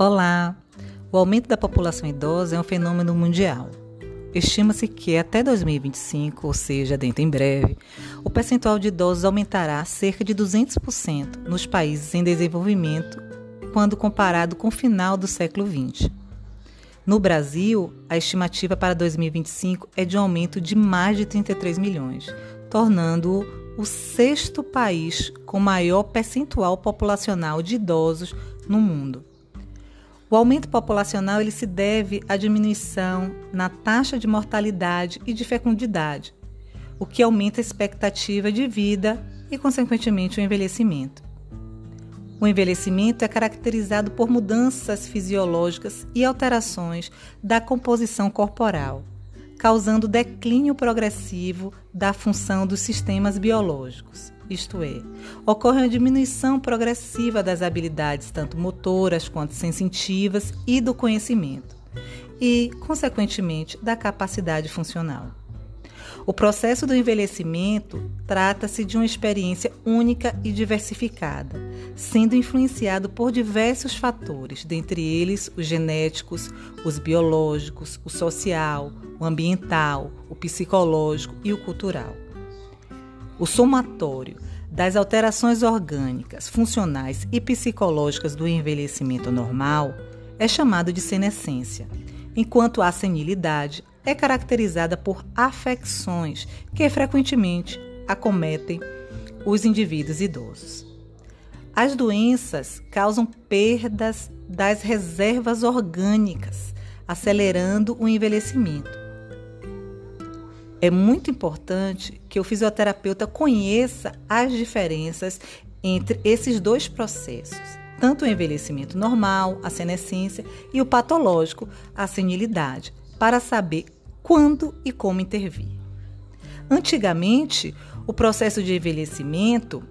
Olá! O aumento da população idosa é um fenômeno mundial. Estima-se que até 2025, ou seja, dentro em breve, o percentual de idosos aumentará cerca de 200% nos países em desenvolvimento quando comparado com o final do século XX. No Brasil, a estimativa para 2025 é de um aumento de mais de 33 milhões, tornando-o o sexto país com maior percentual populacional de idosos no mundo. O aumento populacional ele se deve à diminuição na taxa de mortalidade e de fecundidade, o que aumenta a expectativa de vida e, consequentemente, o envelhecimento. O envelhecimento é caracterizado por mudanças fisiológicas e alterações da composição corporal, causando declínio progressivo da função dos sistemas biológicos isto é, ocorre uma diminuição progressiva das habilidades, tanto motoras quanto sensitivas, e do conhecimento, e, consequentemente, da capacidade funcional. O processo do envelhecimento trata-se de uma experiência única e diversificada, sendo influenciado por diversos fatores, dentre eles os genéticos, os biológicos, o social, o ambiental, o psicológico e o cultural. O somatório das alterações orgânicas, funcionais e psicológicas do envelhecimento normal é chamado de senescência, enquanto a senilidade é caracterizada por afecções que frequentemente acometem os indivíduos idosos. As doenças causam perdas das reservas orgânicas, acelerando o envelhecimento é muito importante que o fisioterapeuta conheça as diferenças entre esses dois processos, tanto o envelhecimento normal, a senescência, e o patológico, a senilidade, para saber quando e como intervir. Antigamente, o processo de envelhecimento,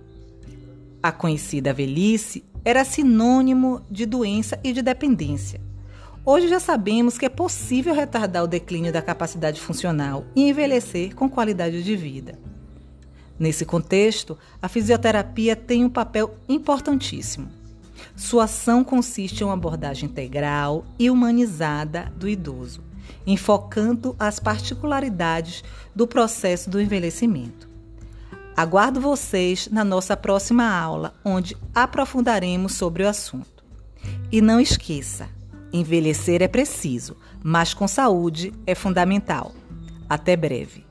a conhecida velhice, era sinônimo de doença e de dependência. Hoje já sabemos que é possível retardar o declínio da capacidade funcional e envelhecer com qualidade de vida. Nesse contexto, a fisioterapia tem um papel importantíssimo. Sua ação consiste em uma abordagem integral e humanizada do idoso, enfocando as particularidades do processo do envelhecimento. Aguardo vocês na nossa próxima aula, onde aprofundaremos sobre o assunto. E não esqueça, Envelhecer é preciso, mas com saúde é fundamental. Até breve.